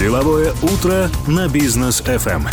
Деловое утро на бизнес FM.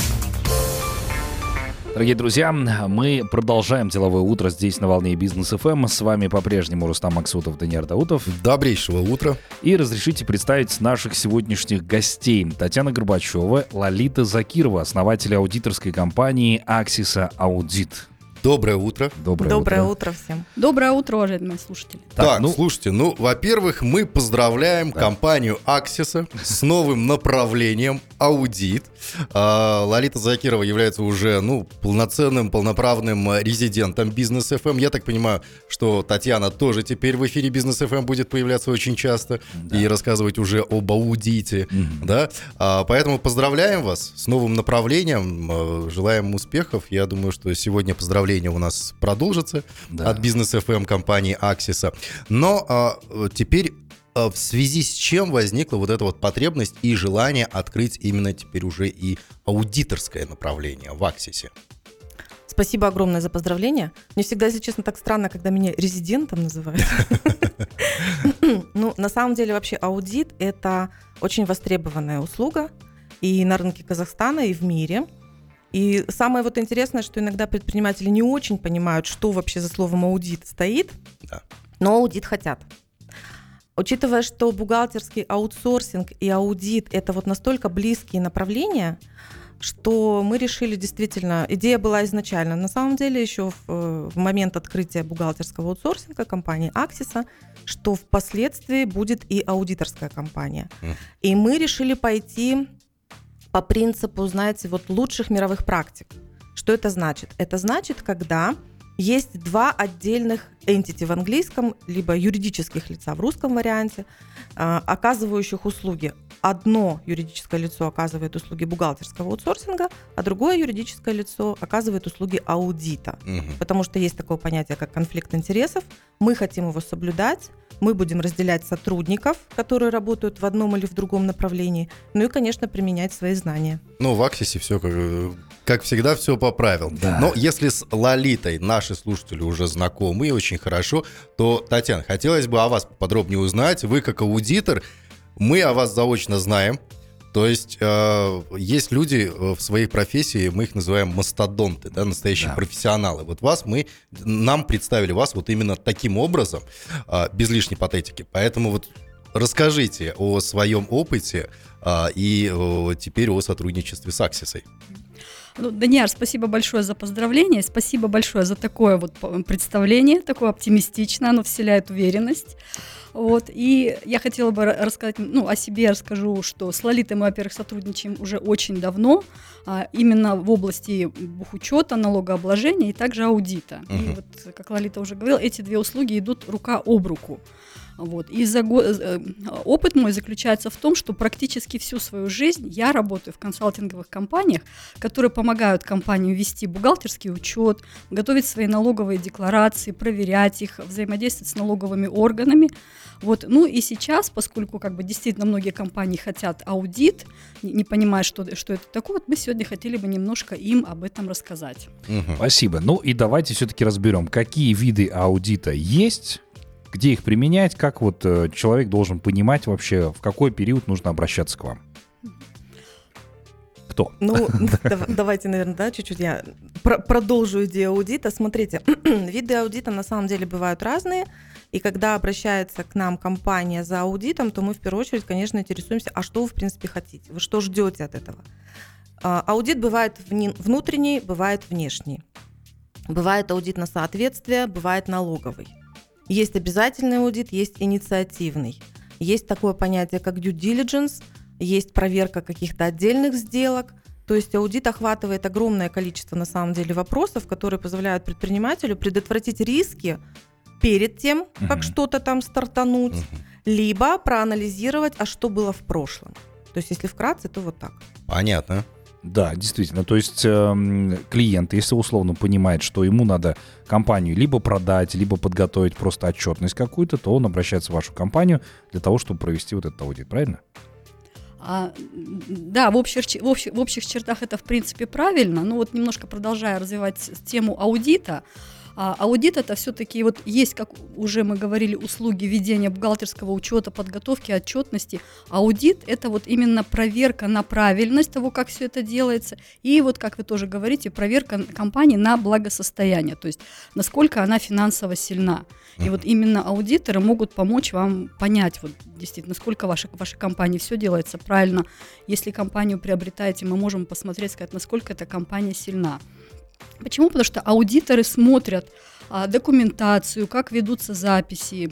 Дорогие друзья, мы продолжаем деловое утро здесь на волне бизнес ФМ. С вами по-прежнему Рустам Максутов, Даниил Даутов. Добрейшего утра. И разрешите представить наших сегодняшних гостей. Татьяна Горбачева, Лолита Закирова, основатель аудиторской компании Аксиса Аудит. Доброе утро. Доброе, Доброе утро. утро всем. Доброе утро, уважаемые слушатели. Так, так ну... слушайте, ну, во-первых, мы поздравляем да. компанию Аксиса с новым направлением аудит. А, Лолита Закирова является уже, ну, полноценным, полноправным резидентом Бизнес FM. Эм. Я так понимаю, что Татьяна тоже теперь в эфире Бизнес FM эм будет появляться очень часто да. и рассказывать уже об аудите, mm да. А, поэтому поздравляем вас с новым направлением, а, желаем успехов. Я думаю, что сегодня поздравления у нас продолжатся да. от Бизнес FM эм компании Аксиса. Но а, теперь а, в связи с чем возникла вот эта вот потребность и желание открыть именно теперь уже и аудиторское направление в Аксисе? Спасибо огромное за поздравления. Мне всегда, если честно, так странно, когда меня резидентом называют. Ну, на самом деле, вообще аудит – это очень востребованная услуга и на рынке Казахстана, и в мире. И самое вот интересное, что иногда предприниматели не очень понимают, что вообще за словом аудит стоит, но аудит хотят. Учитывая, что бухгалтерский аутсорсинг и аудит – это вот настолько близкие направления, что мы решили действительно, идея была изначально, на самом деле еще в, в момент открытия бухгалтерского аутсорсинга компании Аксиса, что впоследствии будет и аудиторская компания. И мы решили пойти по принципу, знаете, вот лучших мировых практик. Что это значит? Это значит, когда есть два отдельных entity в английском, либо юридических лица в русском варианте, а, оказывающих услуги. Одно юридическое лицо оказывает услуги бухгалтерского аутсорсинга, а другое юридическое лицо оказывает услуги аудита. Угу. Потому что есть такое понятие, как конфликт интересов. Мы хотим его соблюдать. Мы будем разделять сотрудников, которые работают в одном или в другом направлении, ну и, конечно, применять свои знания. Ну, в Аксисе все как, как всегда, все по правилам. Да. Но если с Лолитой наши слушатели уже знакомы и очень хорошо, то, Татьяна, хотелось бы о вас подробнее узнать. Вы как аудитор, мы о вас заочно знаем, то есть э, есть люди э, в своей профессии, мы их называем мастодонты, да, настоящие да. профессионалы. Вот вас мы, нам представили вас вот именно таким образом, э, без лишней патетики. Поэтому вот расскажите о своем опыте э, и э, теперь о сотрудничестве с Аксисой. Ну, Даниар, спасибо большое за поздравление, спасибо большое за такое вот представление, такое оптимистичное, оно вселяет уверенность. Вот, и я хотела бы рассказать, ну, о себе расскажу, что с Лолитой мы, во-первых, сотрудничаем уже очень давно, а, именно в области бухучета, налогообложения и также аудита. Uh-huh. И вот, как Лолита уже говорила, эти две услуги идут рука об руку. Вот. И за го... Э, опыт мой заключается в том, что практически всю свою жизнь я работаю в консалтинговых компаниях, которые помогают компании вести бухгалтерский учет, готовить свои налоговые декларации, проверять их, взаимодействовать с налоговыми органами. Вот. Ну и сейчас, поскольку как бы действительно многие компании хотят аудит, не, не понимая, что, что это такое, вот мы сегодня хотели бы немножко им об этом рассказать. Угу. Спасибо. Ну и давайте все-таки разберем, какие виды аудита есть, где их применять, как вот э, человек должен понимать вообще, в какой период нужно обращаться к вам? Кто? Ну, давайте, наверное, да, чуть-чуть я продолжу идею аудита. Смотрите, виды аудита на самом деле бывают разные. И когда обращается к нам компания за аудитом, то мы в первую очередь, конечно, интересуемся, а что вы, в принципе, хотите? Вы что ждете от этого? А, аудит бывает внутренний, бывает внешний. Бывает аудит на соответствие, бывает налоговый. Есть обязательный аудит, есть инициативный. Есть такое понятие, как due diligence, есть проверка каких-то отдельных сделок. То есть аудит охватывает огромное количество, на самом деле, вопросов, которые позволяют предпринимателю предотвратить риски перед тем, как uh-huh. что-то там стартануть, uh-huh. либо проанализировать, а что было в прошлом. То есть, если вкратце, то вот так. Понятно. Да, действительно. То есть э, клиент, если условно понимает, что ему надо компанию либо продать, либо подготовить просто отчетность какую-то, то он обращается в вашу компанию для того, чтобы провести вот этот аудит, правильно? А, да, в общих, в, общих, в общих чертах это в принципе правильно, но вот немножко продолжая развивать тему аудита, А аудит это все-таки вот есть, как уже мы говорили, услуги ведения бухгалтерского учета, подготовки, отчетности. Аудит это вот именно проверка на правильность того, как все это делается, и вот, как вы тоже говорите, проверка компании на благосостояние, то есть насколько она финансово сильна. И вот именно аудиторы могут помочь вам понять, вот действительно, насколько ваша, ваша компания все делается правильно. Если компанию приобретаете, мы можем посмотреть, сказать, насколько эта компания сильна. Почему? Потому что аудиторы смотрят а, документацию, как ведутся записи,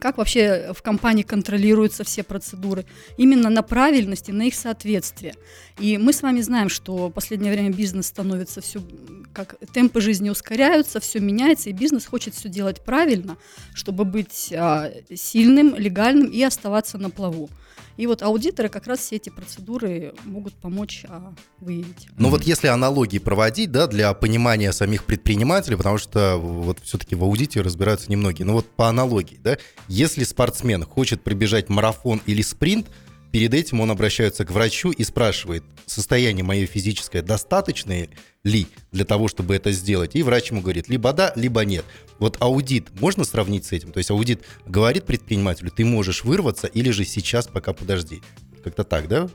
как вообще в компании контролируются все процедуры, именно на правильности, на их соответствие. И мы с вами знаем, что в последнее время бизнес становится все, как темпы жизни ускоряются, все меняется, и бизнес хочет все делать правильно, чтобы быть а, сильным, легальным и оставаться на плаву. И вот аудиторы как раз все эти процедуры могут помочь а, выявить. Ну вот если аналогии проводить, да, для понимания самих предпринимателей, потому что вот все-таки в аудите разбираются немногие, ну вот по аналогии, да, если спортсмен хочет пробежать марафон или спринт, перед этим он обращается к врачу и спрашивает, состояние мое физическое достаточное ли для того, чтобы это сделать. И врач ему говорит, либо да, либо нет. Вот аудит можно сравнить с этим? То есть аудит говорит предпринимателю, ты можешь вырваться или же сейчас пока подожди. Как-то так, да?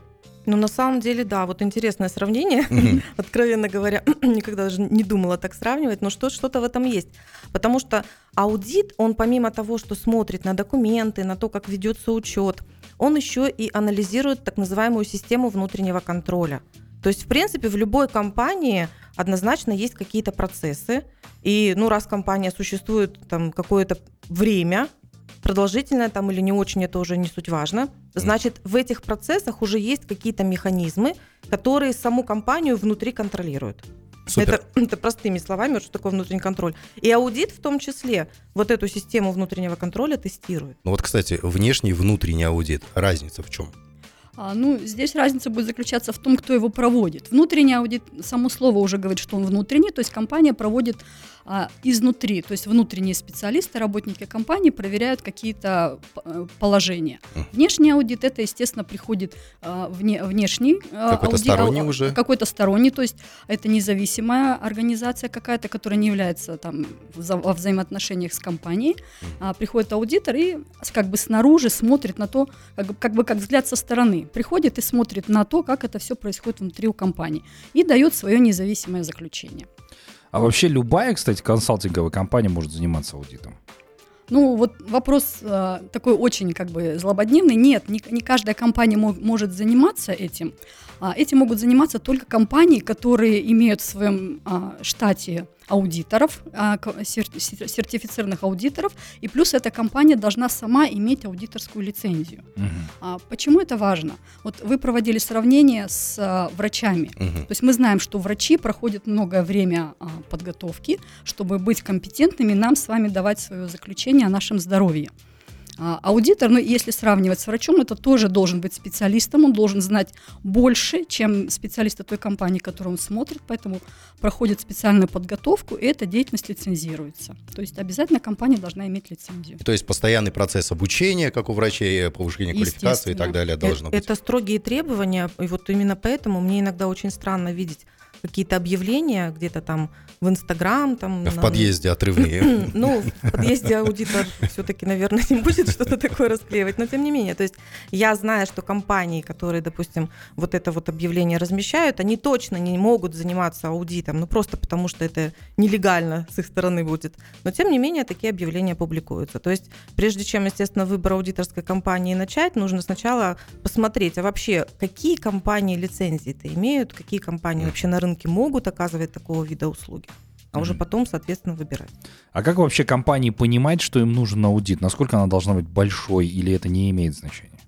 Ну, на самом деле, да, вот интересное сравнение. Откровенно говоря, никогда даже не думала так сравнивать, но что, что-то в этом есть. Потому что аудит, он помимо того, что смотрит на документы, на то, как ведется учет, он еще и анализирует так называемую систему внутреннего контроля. То есть, в принципе, в любой компании однозначно есть какие-то процессы. И, ну, раз компания существует там какое-то время, продолжительное там или не очень, это уже не суть важно. Значит, в этих процессах уже есть какие-то механизмы, которые саму компанию внутри контролируют. Это, это простыми словами, что такое внутренний контроль. И аудит в том числе вот эту систему внутреннего контроля тестирует. Ну вот, кстати, внешний и внутренний аудит. Разница в чем? А, ну, здесь разница будет заключаться в том, кто его проводит. Внутренний аудит, само слово уже говорит, что он внутренний, то есть компания проводит а, изнутри, то есть внутренние специалисты, работники компании проверяют какие-то э, положения. Внешний аудит это, естественно, приходит а, вне, внешний а, какой-то аудит, сторонний а, уже, какой-то сторонний, то есть это независимая организация какая-то, которая не является там во взаимоотношениях с компанией. А, приходит аудитор и как бы снаружи смотрит на то, как, как бы как взгляд со стороны, приходит и смотрит на то, как это все происходит внутри у компании и дает свое независимое заключение. А вообще любая, кстати, консалтинговая компания может заниматься аудитом? Ну, вот вопрос э, такой очень как бы злободневный. Нет, не, не каждая компания мог, может заниматься этим. А, этим могут заниматься только компании, которые имеют в своем а, штате аудиторов, а, сертифицированных аудиторов, и плюс эта компания должна сама иметь аудиторскую лицензию. Угу. Почему это важно? Вот вы проводили сравнение с а, врачами. Угу. То есть мы знаем, что врачи проходят многое время подготовки, чтобы быть компетентными, нам с вами давать свое заключение о нашем здоровье. А, аудитор, ну, если сравнивать с врачом, это тоже должен быть специалистом, он должен знать больше, чем специалисты той компании, которую он смотрит, поэтому проходит специальную подготовку, и эта деятельность лицензируется. То есть обязательно компания должна иметь лицензию. То есть постоянный процесс обучения, как у врачей, повышения квалификации и так далее должно это, быть. Это строгие требования, и вот именно поэтому мне иногда очень странно видеть какие-то объявления где-то там в Инстаграм. Там, в на... подъезде отрывные. Ну, в подъезде аудитор все-таки, наверное, не будет что-то такое расклеивать, но тем не менее. То есть я знаю, что компании, которые, допустим, вот это вот объявление размещают, они точно не могут заниматься аудитом, ну просто потому что это нелегально с их стороны будет. Но тем не менее такие объявления публикуются. То есть прежде чем, естественно, выбор аудиторской компании начать, нужно сначала посмотреть, а вообще какие компании лицензии-то имеют, какие компании вообще на рынке рынке могут оказывать такого вида услуги а mm-hmm. уже потом, соответственно, выбирать. А как вообще компании понимать, что им нужен аудит? Насколько она должна быть большой или это не имеет значения?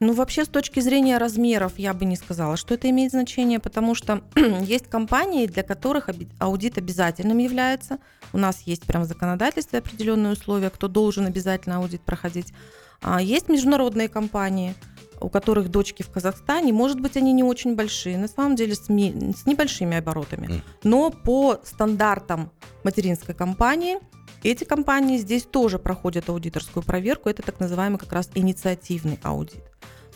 Ну, вообще, с точки зрения размеров, я бы не сказала, что это имеет значение, потому что есть компании, для которых аудит обязательным является. У нас есть прям в законодательстве определенные условия, кто должен обязательно аудит проходить. А есть международные компании – у которых дочки в Казахстане, может быть, они не очень большие, на самом деле с, ми- с небольшими оборотами. Но по стандартам материнской компании эти компании здесь тоже проходят аудиторскую проверку. Это так называемый как раз инициативный аудит.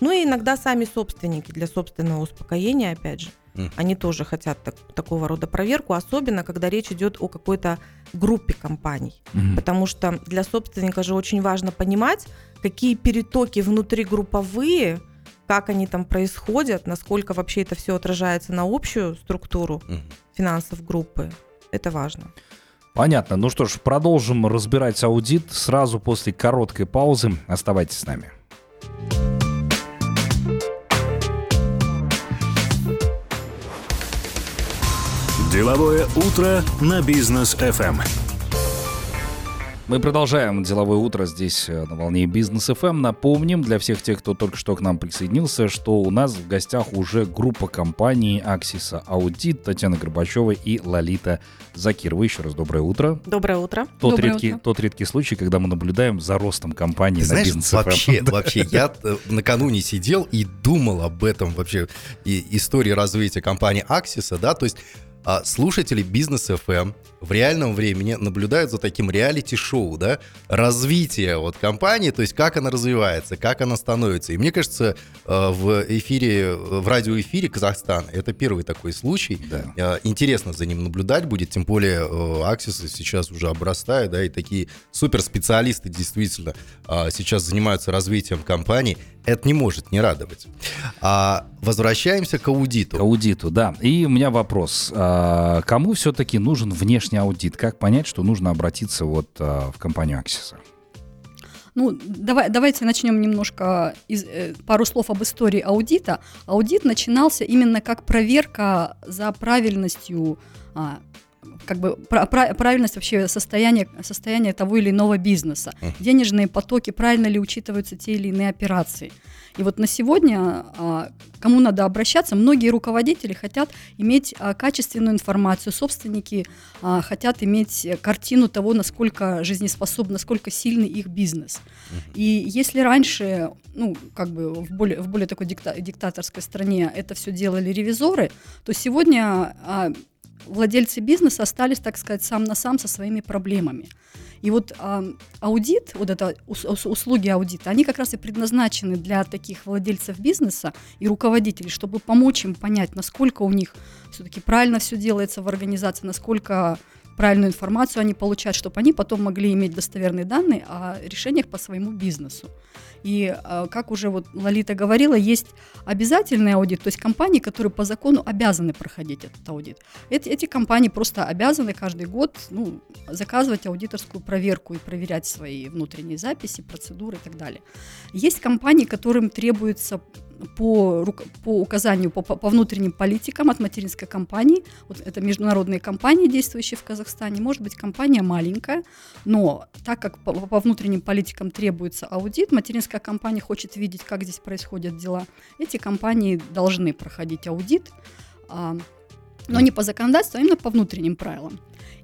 Ну и иногда сами собственники для собственного успокоения, опять же. Они тоже хотят так- такого рода проверку, особенно когда речь идет о какой-то группе компаний. Мгм. Потому что для собственника же очень важно понимать, какие перетоки внутригрупповые, как они там происходят, насколько вообще это все отражается на общую структуру Мгм. финансов группы. Это важно. Понятно. Ну что ж, продолжим разбирать аудит сразу после короткой паузы. Оставайтесь с нами. Деловое утро на бизнес FM. Мы продолжаем деловое утро здесь э, на волне Бизнес FM. Напомним для всех тех, кто только что к нам присоединился, что у нас в гостях уже группа компаний Аксиса Аудит, Татьяна Горбачева и Лолита Закирова. Еще раз доброе утро. Доброе утро. Тот Доброе редкий, утро. тот редкий случай, когда мы наблюдаем за ростом компании Ты на знаешь, бизнес FM. вообще, вообще, я э, накануне сидел и думал об этом вообще, и истории развития компании Аксиса, да, то есть а, слушатели бизнес FM в реальном времени наблюдают за таким реалити-шоу, да, развитие вот компании, то есть как она развивается, как она становится. И мне кажется, э, в эфире, в радиоэфире Казахстана это первый такой случай. Да. Э, Интересно за ним наблюдать будет, тем более э, Аксис сейчас уже обрастает, да, и такие суперспециалисты действительно сейчас занимаются развитием компании. Это не может не радовать. А, возвращаемся к аудиту. К аудиту, да. И у меня вопрос. А, Кому все-таки нужен внешний аудит? Как понять, что нужно обратиться вот а, в компанию Аксиса? Ну, давай, давайте начнем немножко из, э, пару слов об истории аудита. Аудит начинался именно как проверка за правильностью, а, как бы пра- пра- правильность вообще состояния, состояния того или иного бизнеса. Денежные потоки, правильно ли учитываются те или иные операции. И вот на сегодня а, кому надо обращаться? Многие руководители хотят иметь а, качественную информацию, собственники а, хотят иметь картину того, насколько жизнеспособен, насколько сильный их бизнес. И если раньше, ну, как бы в более, в более такой дикта- диктаторской стране это все делали ревизоры, то сегодня владельцы бизнеса остались, так сказать, сам на сам со своими проблемами. И вот а, аудит, вот это ус- ус- услуги аудита, они как раз и предназначены для таких владельцев бизнеса и руководителей, чтобы помочь им понять, насколько у них все-таки правильно все делается в организации, насколько правильную информацию они получают, чтобы они потом могли иметь достоверные данные о решениях по своему бизнесу. И э, как уже вот Лолита говорила, есть обязательный аудит, то есть компании, которые по закону обязаны проходить этот аудит. Эти, эти компании просто обязаны каждый год ну, заказывать аудиторскую проверку и проверять свои внутренние записи, процедуры и так далее. Есть компании, которым требуется по, по указанию, по, по- внутренним политикам от материнской компании, вот это международные компании, действующие в Казахстане, может быть компания маленькая, но так как по, по внутренним политикам требуется аудит, материнская компания хочет видеть, как здесь происходят дела, эти компании должны проходить аудит, а, но не по законодательству, а именно по внутренним правилам.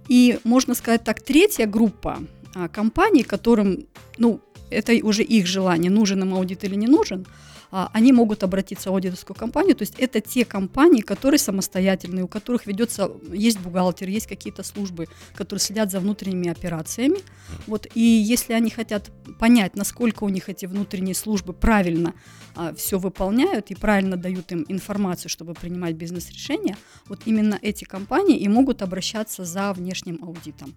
И можно сказать так, третья группа а, компаний, которым, ну, это уже их желание, нужен им аудит или не нужен, они могут обратиться в аудиторскую компанию. То есть это те компании, которые самостоятельные, у которых ведется, есть бухгалтер, есть какие-то службы, которые следят за внутренними операциями. Вот, и если они хотят понять, насколько у них эти внутренние службы правильно все выполняют и правильно дают им информацию, чтобы принимать бизнес-решения, вот именно эти компании и могут обращаться за внешним аудитом.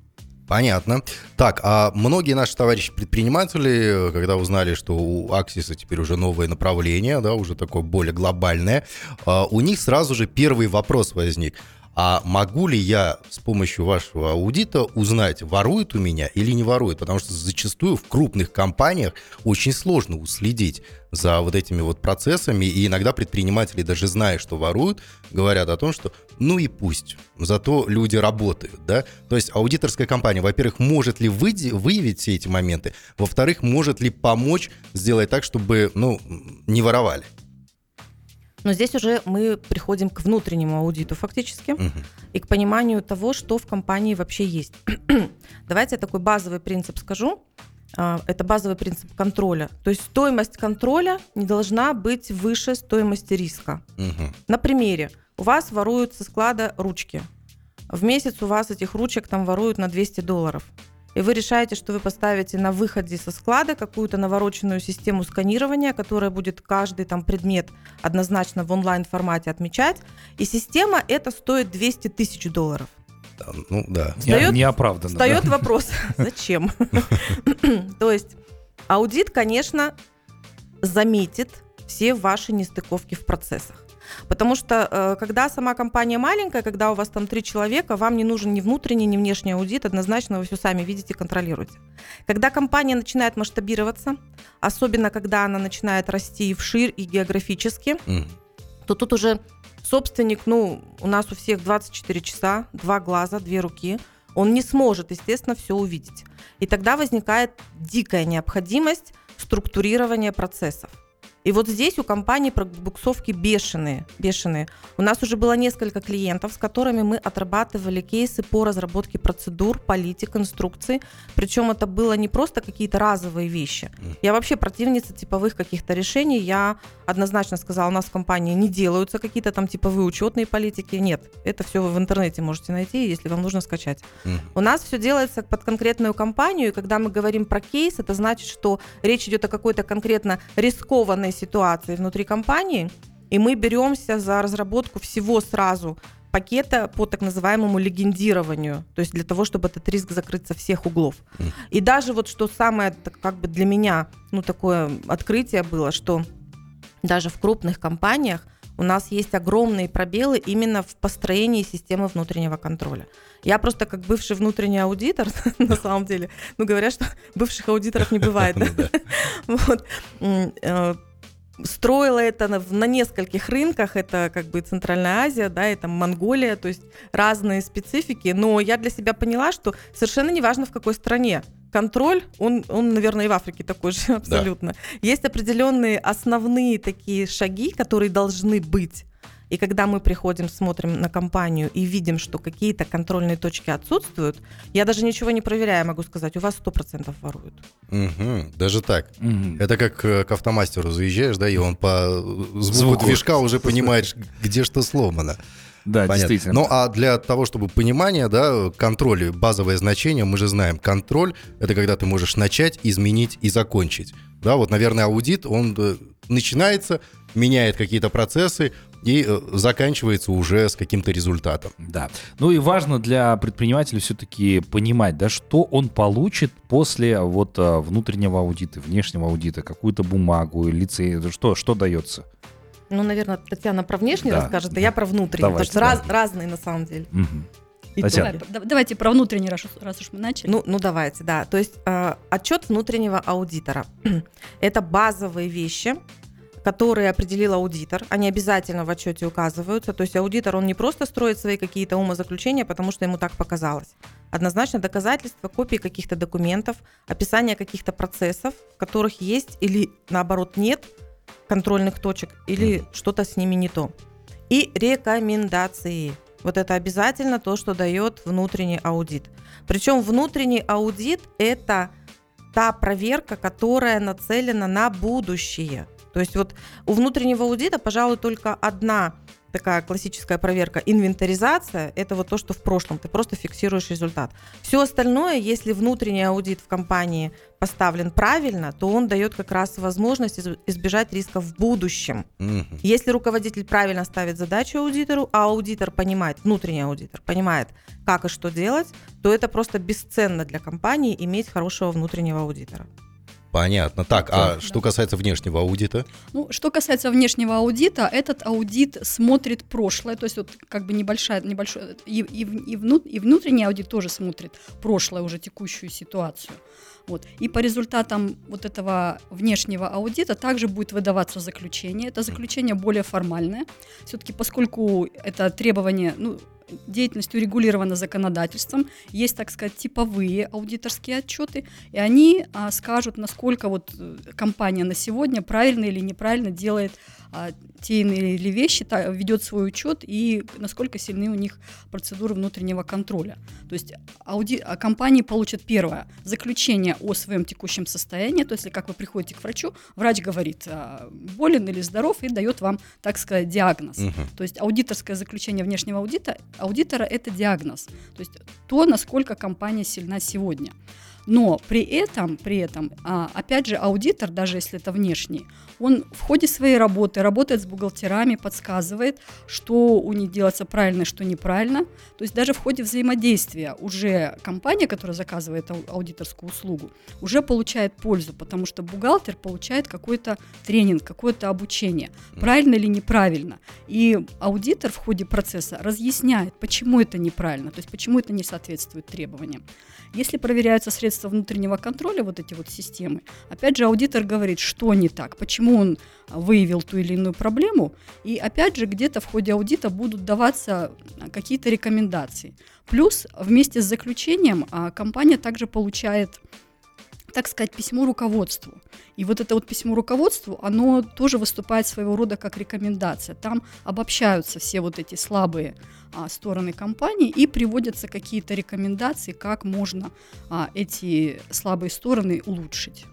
Понятно. Так, а многие наши товарищи предприниматели, когда узнали, что у Аксиса теперь уже новое направление, да, уже такое более глобальное, а, у них сразу же первый вопрос возник. А могу ли я с помощью вашего аудита узнать, ворует у меня или не ворует? Потому что зачастую в крупных компаниях очень сложно уследить за вот этими вот процессами, и иногда предприниматели, даже зная, что воруют, говорят о том, что ну и пусть, зато люди работают, да? То есть аудиторская компания, во-первых, может ли выйти, выявить все эти моменты, во-вторых, может ли помочь сделать так, чтобы, ну, не воровали? Но здесь уже мы приходим к внутреннему аудиту фактически Мгм. и к пониманию того, что в компании вообще есть. Давайте я такой базовый принцип скажу. А, Это базовый принцип контроля. То есть стоимость контроля не должна быть выше стоимости риска. Мгм. На примере. У вас воруют со склада ручки. В месяц у вас этих ручек там воруют на 200 долларов. и вы решаете, что вы поставите на выходе со склада какую-то навороченную систему сканирования, которая будет каждый там предмет однозначно в онлайн-формате отмечать, и система это стоит 200 тысяч долларов. Ну да. Встает- Неоправданно. Встает да. вопрос, зачем? То есть аудит, конечно, заметит все ваши нестыковки в процессах. Потому что э, когда сама компания маленькая, когда у вас там три человека, вам не нужен ни внутренний, ни внешний аудит, однозначно вы все сами видите, контролируете. Когда компания начинает масштабироваться, особенно когда она начинает расти и вширь, и географически, Мгм. то тут уже собственник, ну, у нас у всех 24 часа, два глаза, две руки, он не сможет, естественно, все увидеть. И тогда возникает дикая необходимость структурирования процессов. И вот здесь у компании пробуксовки бешеные, бешеные. У нас уже было несколько клиентов, с которыми мы отрабатывали кейсы по разработке процедур, политик, инструкций. Причем это было не просто какие-то разовые вещи. Я вообще противница типовых каких-то решений. Я однозначно сказала, у нас в компании не делаются какие-то там типовые учетные политики. Нет, это все вы в интернете можете найти, если вам нужно скачать. У нас все делается под конкретную компанию, и когда мы говорим про кейс, это значит, что речь идет о какой-то конкретно рискованной ситуации внутри компании, и мы беремся за разработку всего сразу пакета по так называемому легендированию, то есть для того, чтобы этот риск закрыть со всех углов. И даже вот что самое как бы для меня, ну такое открытие было, что даже в крупных компаниях у нас есть огромные пробелы именно в построении системы внутреннего контроля. Я просто как бывший внутренний аудитор, на самом деле, ну говорят, что бывших аудиторов не бывает. Ну. Вот. Строила это на, на нескольких рынках, это как бы Центральная Азия, да, это Монголия, то есть разные специфики, но я для себя поняла, что совершенно неважно в какой стране, контроль, он, он, наверное, и в Африке такой же абсолютно. Есть определенные основные такие шаги, которые должны быть. И когда мы приходим, смотрим на компанию и видим, что какие-то контрольные точки отсутствуют, я даже ничего не проверяя могу сказать, у вас 100% воруют. Мгм. Даже так. Мгм. Это как э, к автомастеру заезжаешь, да, и он по звуку, Звуку. движка уже понимает, где что сломано. Да, Понятно. действительно. Ну а для того, чтобы понимание, да, контроль, базовое значение, мы же знаем, контроль это когда ты можешь начать, изменить и закончить. Да, вот, наверное, аудит, он э, начинается, меняет какие-то процессы и э, заканчивается уже с каким-то результатом. Да. Ну и важно для предпринимателя все-таки понимать, да, что он получит после вот а, внутреннего аудита, внешнего аудита, какую-то бумагу, лицей, что, что дается. Ну, наверное, Татьяна про внешний Да. расскажет, а я про внутренний, Давайте, потому что раз- да. разные на самом деле. То- Давай, да- давайте про внутренний, раз, уж- раз уж мы начали. Ну, ну давайте, да. То есть э, отчет внутреннего аудитора – это базовые вещи, которые определил аудитор. Они обязательно в отчете указываются. То есть аудитор, он не просто строит свои какие-то умозаключения, потому что ему так показалось. Однозначно доказательства, копии каких-то документов, описание каких-то процессов, в которых есть или наоборот нет контрольных точек, или что-то с ними не то. И рекомендации. Вот это обязательно то, что дает внутренний аудит. Причем внутренний аудит – это та проверка, которая нацелена на будущее. То есть вот у внутреннего аудита, пожалуй, только одна такая классическая проверка инвентаризация это вот то, что в прошлом ты просто фиксируешь результат. Все остальное, если внутренний аудит в компании поставлен правильно, то он дает как раз возможность из- избежать рисков в будущем. Мгм. Если руководитель правильно ставит задачу аудитору, а аудитор понимает, внутренний аудитор понимает, как и что делать, то это просто бесценно для компании иметь хорошего внутреннего аудитора. Понятно. Так, а Да. что касается внешнего аудита? Ну, что касается внешнего аудита, этот аудит смотрит прошлое, то есть вот как бы небольшая, небольшой, и, и, и, вну- и внутренний аудит тоже смотрит прошлое, уже текущую ситуацию. Вот. И по результатам вот этого внешнего аудита также будет выдаваться заключение. Это заключение более формальное. Все-таки поскольку это требование, ну, деятельность урегулирована законодательством, есть, так сказать, типовые аудиторские отчеты, и они а, скажут, насколько вот э, компания на сегодня правильно или неправильно делает а, те иные вещи, та- ведет свой учет и насколько сильны у них процедуры внутреннего контроля. То есть ауди- а компании получат первое заключение о своем текущем состоянии. То есть, если как вы приходите к врачу, врач говорит, а, болен или здоров, и дает вам, так сказать, диагноз. Мгм. То есть аудиторское заключение внешнего аудита, аудитора это диагноз. То есть то, насколько компания сильна сегодня. Но при этом, при этом, а, опять же, аудитор, даже если это внешний, он в ходе своей работы работает с бухгалтерами, подсказывает, что у них делается правильно, что неправильно. То есть даже в ходе взаимодействия уже компания, которая заказывает ау- аудиторскую услугу, уже получает пользу, потому что бухгалтер получает какой-то тренинг, какое-то обучение, правильно или неправильно. И аудитор в ходе процесса разъясняет, почему это неправильно, то есть почему это не соответствует требованиям. Если проверяются средства внутреннего контроля, вот эти вот системы, опять же аудитор говорит, что не так, почему он а, выявил ту или иную проблему, и опять же где-то в ходе аудита будут даваться а, какие-то рекомендации. Плюс вместе с заключением а, компания также получает так сказать, письмо руководству. И вот это вот письмо руководству, оно тоже выступает своего рода как рекомендация. Там обобщаются все вот эти слабые а, стороны компании и приводятся какие-то рекомендации, как можно а, эти слабые стороны улучшить.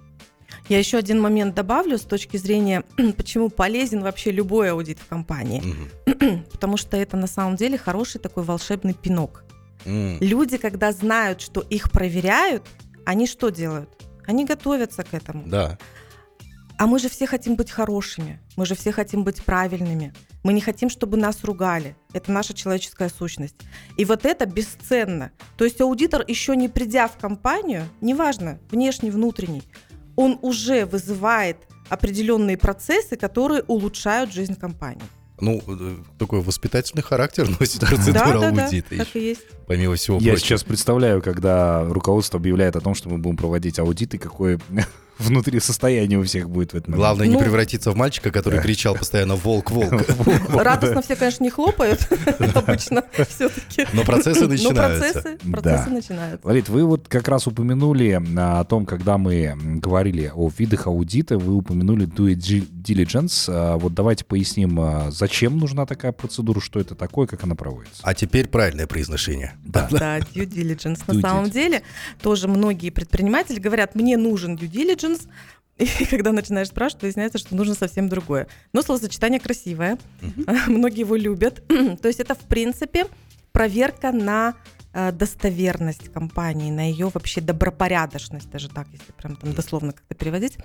Я еще один момент добавлю с точки зрения, почему полезен вообще любой аудит в компании. Мгм. Потому что это на самом деле хороший такой волшебный пинок. М. Люди, когда знают, что их проверяют, они что делают? Они готовятся к этому. Да. А мы же все хотим быть хорошими, мы же все хотим быть правильными. Мы не хотим, чтобы нас ругали. Это наша человеческая сущность. И вот это бесценно. То есть аудитор, еще не придя в компанию, неважно, внешний, внутренний, он уже вызывает определенные процессы, которые улучшают жизнь компании. Ну, э, такой воспитательный характер носит процедура да, да, аудита. так еще, и есть. Помимо всего Я прочего. сейчас представляю, когда руководство объявляет о том, что мы будем проводить аудит, и какое внутри состояние у всех будет в этом. Главное не Ну- превратиться в мальчика, который кричал постоянно «волк, волк». Радостно все, конечно, не хлопают обычно все-таки. Но процессы Но начинаются. процессы, Да. процессы начинаются. Ларит, вы вот как раз упомянули а, о том, когда мы говорили о видах аудита, вы упомянули due di- diligence. А, Вот давайте поясним, а, зачем нужна такая процедура, что это такое, как она проводится. А теперь правильное произношение. Да. Да, due diligence. На самом деле, тоже многие предприниматели говорят, мне нужен due diligence, и когда начинаешь спрашивать, выясняется, что нужно совсем другое. Но словосочетание красивое, многие его любят. То есть это, в принципе, проверка на э, достоверность компании, на ее вообще добропорядочность, даже так, если прям там дословно как-то переводить.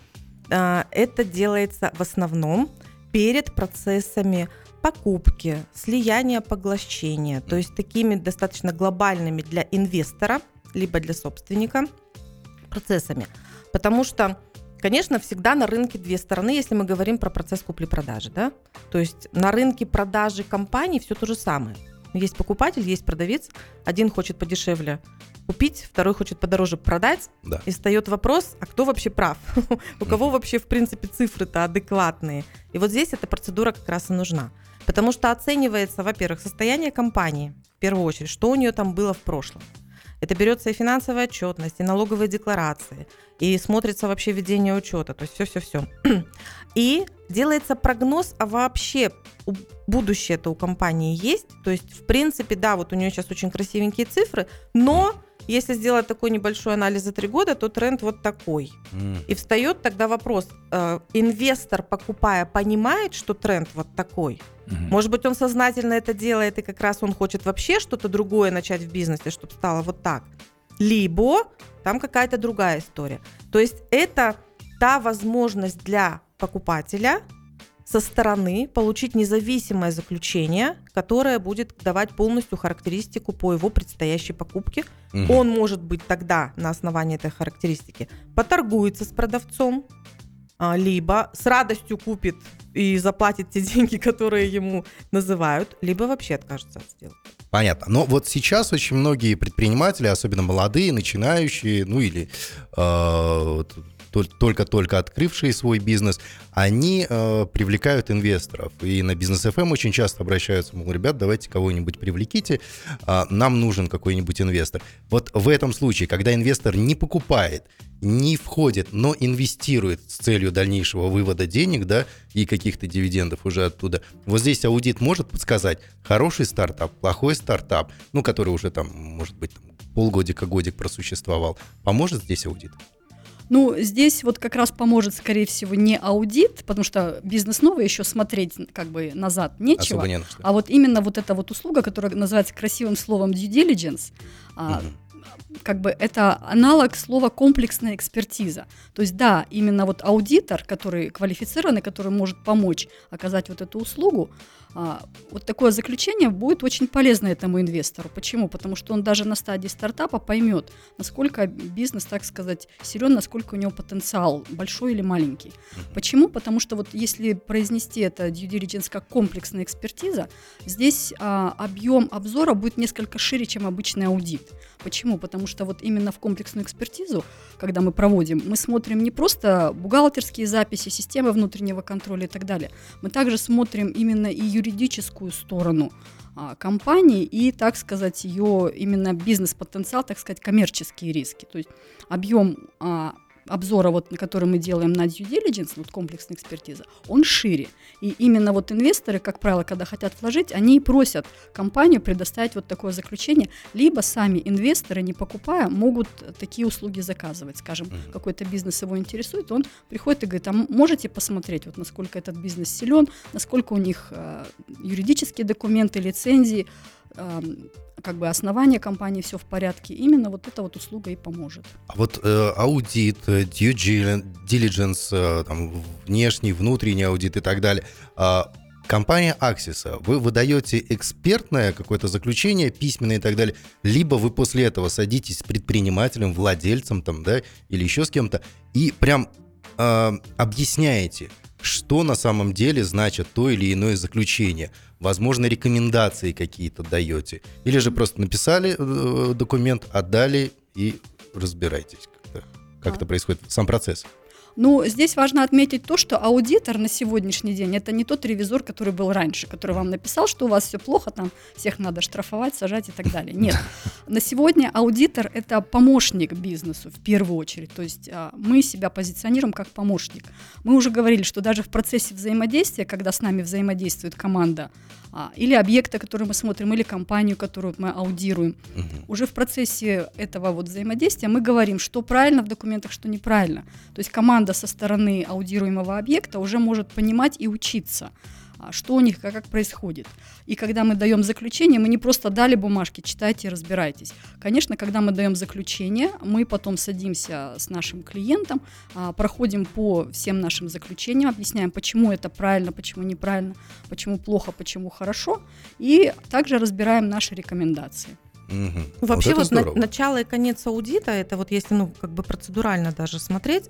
А, Это делается в основном перед процессами покупки, слияния, поглощения, то есть такими достаточно глобальными для инвестора, либо для собственника процессами. Потому что, конечно, всегда на рынке две стороны, если мы говорим про процесс купли-продажи. Да? То есть на рынке продажи компаний все то же самое. Есть покупатель, есть продавец. Один хочет подешевле купить, второй хочет подороже продать. Да. И встает вопрос, а кто вообще прав? У кого вообще, в принципе, цифры-то адекватные? И вот здесь эта процедура как раз и нужна. Потому что оценивается, во-первых, состояние компании, в первую очередь, что у нее там было в прошлом. Это берется и финансовая отчетность, и налоговые декларации, и смотрится вообще ведение учета, то есть все-все-все. И делается прогноз, а вообще будущее-то у компании есть. То есть, в принципе, да, вот у нее сейчас очень красивенькие цифры, но если сделать такой небольшой анализ за три года, то тренд вот такой. М. И встает тогда вопрос, э, инвестор, покупая, понимает, что тренд вот такой? Мгм. Может быть, он сознательно это делает, и как раз он хочет вообще что-то другое начать в бизнесе, чтобы стало вот так. Либо там какая-то другая история. То есть это та возможность для покупателя со стороны получить независимое заключение, которое будет давать полностью характеристику по его предстоящей покупке. Мгм. Он может быть тогда на основании этой характеристики поторгуется с продавцом, а, либо с радостью купит и заплатит те деньги, которые ему называют, либо вообще откажется от сделки. Понятно. Но вот сейчас очень многие предприниматели, особенно молодые, начинающие, ну или э, только-только открывшие свой бизнес, они э, привлекают инвесторов. И на бизнес FM очень часто обращаются, мол, ребят, давайте кого-нибудь привлеките, а, нам нужен какой-нибудь инвестор. Вот в этом случае, когда инвестор не покупает, не входит, но инвестирует с целью дальнейшего вывода денег, да, и каких-то дивидендов уже оттуда. Вот здесь аудит может подсказать хороший стартап, плохой стартап, ну, который уже там, может быть, там, полгодика-годик просуществовал. Поможет здесь аудит? Ну, здесь вот как раз поможет, скорее всего, не аудит, потому что бизнес новый, еще смотреть как бы назад нечего. Особо не на что. А вот именно вот эта вот услуга, которая называется красивым словом due diligence, Мгм. Как бы это аналог слова комплексная экспертиза. То есть да, именно вот аудитор, который квалифицированный, который может помочь оказать вот эту услугу, а, вот такое заключение будет очень полезно этому инвестору. Почему? Потому что он даже на стадии стартапа поймет, насколько бизнес, так сказать, силен, насколько у него потенциал, большой или маленький. Почему? Потому что вот если произнести это due diligence как комплексная экспертиза, здесь а, объем обзора будет несколько шире, чем обычный аудит. Почему? Потому что вот именно в комплексную экспертизу, когда мы проводим, мы смотрим не просто бухгалтерские записи, системы внутреннего контроля и так далее. Мы также смотрим именно и юридическую сторону а, компании и, так сказать, ее именно бизнес-потенциал, так сказать, коммерческие риски. То есть объем а, обзора, вот, который мы делаем на due diligence, вот комплексная экспертиза, он шире. И именно вот инвесторы, как правило, когда хотят вложить, они и просят компанию предоставить вот такое заключение, либо сами инвесторы, не покупая, могут такие услуги заказывать. Скажем, Мгм. какой-то бизнес его интересует, он приходит и говорит, а можете посмотреть, вот насколько этот бизнес силен, насколько у них э, юридические документы, лицензии, как бы основания компании, все в порядке. Именно вот эта вот услуга и поможет. А вот э, аудит, э, due dili- diligence, э, там, внешний, внутренний аудит и так далее. А, компания Аксиса, вы выдаете экспертное какое-то заключение, письменное и так далее, либо вы после этого садитесь с предпринимателем, владельцем там, да, или еще с кем-то, и прям э, объясняете, что на самом деле значит то или иное заключение. Возможно, рекомендации какие-то даете. Или же просто написали э, документ, отдали и разбирайтесь. Как-то, как это происходит, сам процесс. Ну, здесь важно отметить то, что аудитор на сегодняшний день это не тот ревизор, который был раньше, который вам написал, что у вас все плохо, там всех надо штрафовать, сажать и так далее. Нет. На сегодня аудитор это помощник бизнесу в первую очередь. То есть а, мы себя позиционируем как помощник. Мы уже говорили, что даже в процессе взаимодействия, когда с нами взаимодействует команда, а, или объекта, который мы смотрим, или компанию, которую мы аудируем, Мгм. уже в процессе этого вот взаимодействия мы говорим, что правильно в документах, что неправильно. То есть команда со стороны аудируемого объекта уже может понимать и учиться, а, что у них, как, как происходит. И когда мы даем заключение, мы не просто дали бумажки, читайте и разбирайтесь. Конечно, когда мы даем заключение, мы потом садимся с нашим клиентом, а, проходим по всем нашим заключениям, объясняем, почему это правильно, почему неправильно, почему плохо, почему хорошо, и также разбираем наши рекомендации. Мгм. Вообще это вот, на- начало и конец аудита, это вот если, ну, как бы процедурально даже смотреть,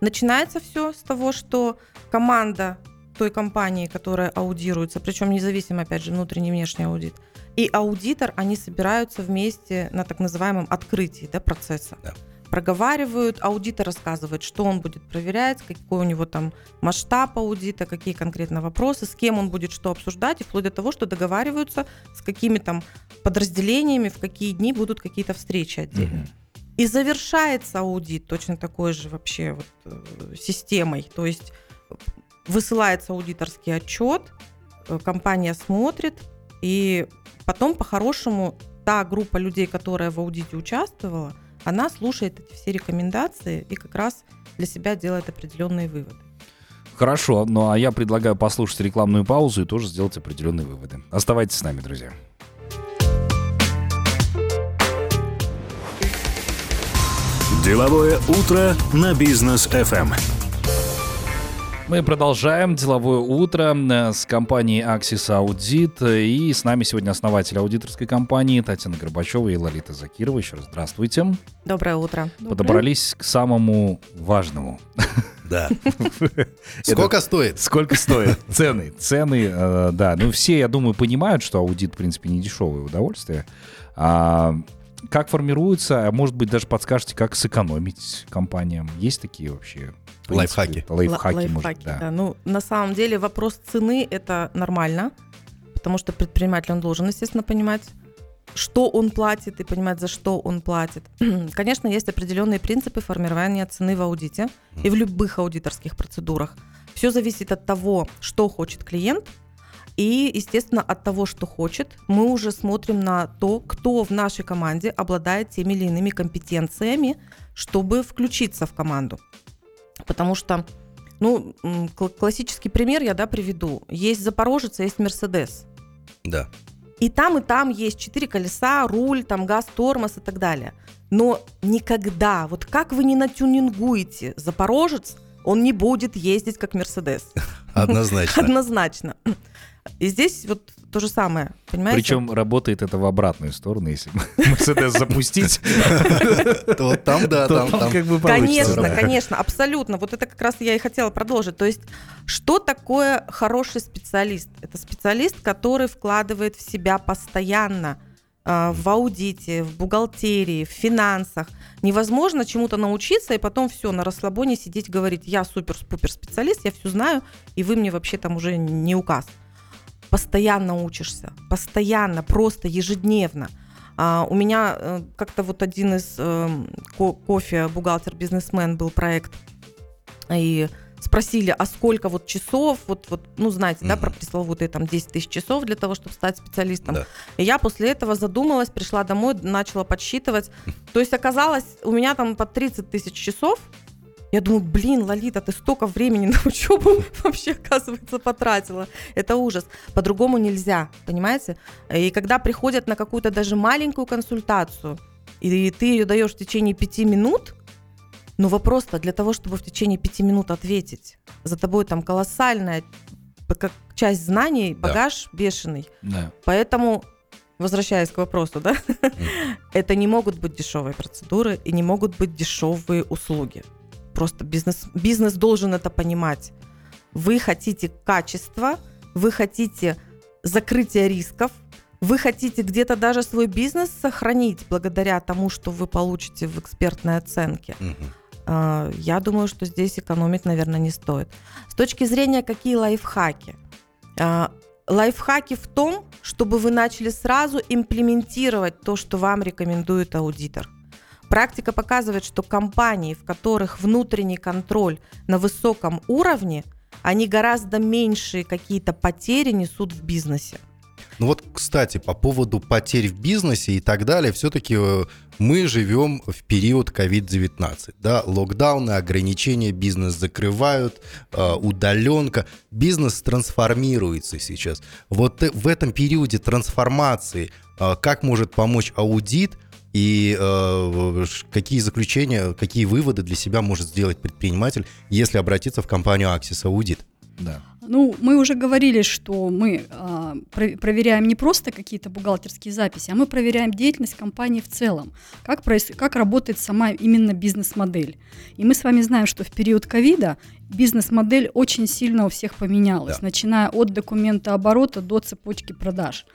начинается все с того, что команда той компании, которая аудируется, причем независимо, опять же, внутренний и внешний аудит, и аудитор, они собираются вместе на так называемом открытии да, процесса. Да. Проговаривают, аудитор рассказывает, что он будет проверять, какой у него там масштаб аудита, какие конкретно вопросы, с кем он будет что обсуждать, и вплоть до того, что договариваются с какими там подразделениями, в какие дни будут какие-то встречи отдельно. Мгм. И завершается аудит точно такой же вообще вот, э, системой. То есть высылается аудиторский отчет, э, компания смотрит, и потом по-хорошему та группа людей, которая в аудите участвовала, она слушает эти все рекомендации и как раз для себя делает определенные выводы. Хорошо, ну а я предлагаю послушать рекламную паузу и тоже сделать определенные выводы. Оставайтесь с нами, друзья. Деловое утро на бизнес FM. Мы продолжаем деловое утро э, с компанией Axis Audit. И с нами сегодня основатель аудиторской компании Татьяна Горбачева и Лолита Закирова. Еще раз здравствуйте. Доброе утро. Подобрались к самому важному. Да. Сколько стоит? Сколько стоит? Цены. Цены, э, да. Ну, все, я думаю, понимают, что аудит, в принципе, не дешевое удовольствие. Как формируется, а может быть, даже подскажете, как сэкономить компаниям? Есть такие вообще? в принципе, Лайфхаки. Лайфхаки, Л- может, лайфхаки, да. да. Ну, на самом деле вопрос цены это нормально, потому что предприниматель он должен, естественно, понимать, что он платит и понимать, за что он платит. Конечно, есть определенные принципы формирования цены в аудите и в любых аудиторских процедурах. Все зависит от того, что хочет клиент, И, естественно, от того, что хочет, мы уже смотрим на то, кто в нашей команде обладает теми или иными компетенциями, чтобы включиться в команду. Потому что, ну, классический пример я, да, приведу. Есть Запорожец, а есть Мерседес. Да. И там, и там есть четыре колеса, руль, там газ, тормоз и так далее. Но никогда, вот как вы не натюнингуете Запорожец, он не будет ездить как Мерседес. Однозначно. Однозначно. И здесь вот то же самое, понимаете? Причем работает это в обратную сторону, если Мерседес запустить. То там, да, там, там. как бы Конечно, конечно, абсолютно. Вот это как раз я и хотела продолжить. То есть, что такое хороший специалист? Это специалист, который вкладывает в себя постоянно а, в аудите, в бухгалтерии, в финансах. Невозможно чему-то научиться и потом все на расслабоне сидеть говорить, я супер-пупер специалист, я все знаю, и вы мне вообще там уже не указ постоянно учишься, постоянно, просто ежедневно. А, у меня э, как-то вот один из э, ко- кофе бухгалтер-бизнесмен был проект, и спросили, а сколько вот часов, вот, вот ну, знаете, mm-hmm. да, про пресловутые там 10 тысяч часов для того, чтобы стать специалистом. Да. И я после этого задумалась, пришла домой, начала подсчитывать. То есть оказалось, у меня там по 30 тысяч часов, я думаю, блин, Лолита, ты столько времени на учебу вообще, оказывается, потратила. Это ужас. По-другому нельзя, понимаете? И когда приходят на какую-то даже маленькую консультацию, и ты ее даешь в течение пяти минут, но вопрос-то для того, чтобы в течение пяти минут ответить, за тобой там колоссальная как часть знаний, багаж да. бешеный. Да. Поэтому возвращаясь к вопросу, да, mm. это не могут быть дешевые процедуры и не могут быть дешевые услуги. Просто бизнес, бизнес должен это понимать. Вы хотите качества, вы хотите закрытия рисков, вы хотите где-то даже свой бизнес сохранить благодаря тому, что вы получите в экспертной оценке. Угу. Я думаю, что здесь экономить, наверное, не стоит. С точки зрения, какие лайфхаки? А, лайфхаки в том, чтобы вы начали сразу имплементировать то, что вам рекомендует аудитор. Практика показывает, что компании, в которых внутренний контроль на высоком уровне, они гораздо меньшие какие-то потери несут в бизнесе. Ну вот, кстати, по поводу потерь в бизнесе и так далее, все-таки э, мы живем в период COVID-19. Да? Локдауны, ограничения, бизнес закрывают, э, удаленка. Бизнес трансформируется сейчас. Вот в этом периоде трансформации э, как может помочь аудит – и э, какие заключения, какие выводы для себя может сделать предприниматель, если обратиться в компанию Axis Audit? Да. Ну, мы уже говорили, что мы э, про- проверяем не просто какие-то бухгалтерские записи, а мы проверяем деятельность компании в целом, как, проис- как работает сама именно бизнес-модель. И мы с вами знаем, что в период ковида бизнес-модель очень сильно у всех поменялась, да. начиная от документа оборота до цепочки продаж.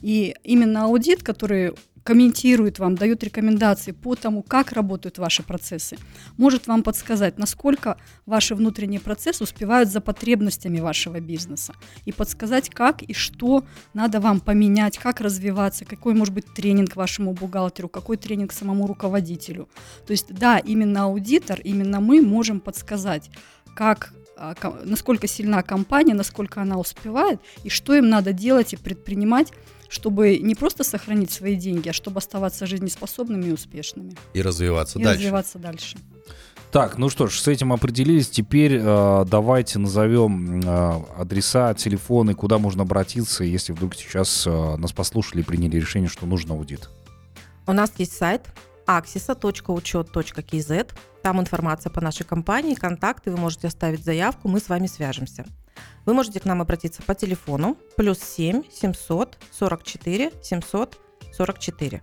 И именно аудит, который комментирует вам, дает рекомендации по тому, как работают ваши процессы, может вам подсказать, насколько ваши внутренние процессы успевают за потребностями вашего бизнеса и подсказать, как и что надо вам поменять, как развиваться, какой может быть тренинг вашему бухгалтеру, какой тренинг самому руководителю. То есть да, именно аудитор, именно мы можем подсказать, как а, насколько сильна компания, насколько она успевает, и что им надо делать и предпринимать, чтобы не просто сохранить свои деньги, а чтобы оставаться жизнеспособными и успешными. И развиваться и дальше. развиваться дальше. Так, ну что ж, с этим определились. Теперь э, давайте назовем э, адреса, телефоны, куда можно обратиться, если вдруг сейчас э, нас послушали и приняли решение, что нужен аудит. У нас есть сайт axisa.учет.kz. Там информация по нашей компании, контакты, вы можете оставить заявку, мы с вами свяжемся. Вы можете к нам обратиться по телефону плюс 7 700 44 744.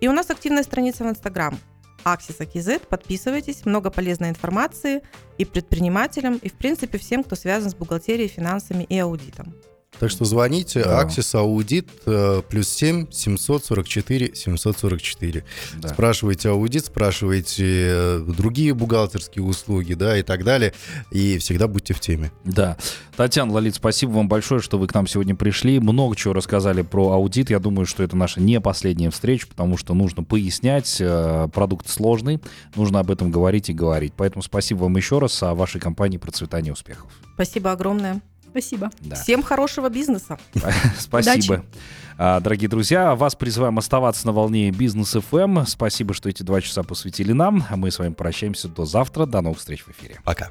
И у нас активная страница в Инстаграм Аксиса KZ. Подписывайтесь, много полезной информации и предпринимателям, и в принципе всем, кто связан с бухгалтерией, финансами и аудитом. Так что звоните, да. Axis Аудит, э, плюс 7 744 744. Да. Спрашивайте аудит, спрашивайте э, другие бухгалтерские услуги, да, и так далее, и всегда будьте в теме. Да. Татьяна Лолит, спасибо вам большое, что вы к нам сегодня пришли, много чего рассказали про аудит, я думаю, что это наша не последняя встреча, потому что нужно пояснять, э, продукт сложный, нужно об этом говорить и говорить, поэтому спасибо вам еще раз, а вашей компании процветания и успехов. Спасибо огромное. Спасибо. Да. Всем хорошего бизнеса. Спасибо. А, Дорогие друзья, вас призываем оставаться на волне Бизнес FM. Спасибо, что эти два часа посвятили нам. А мы с вами прощаемся до завтра. До новых встреч в эфире. Пока.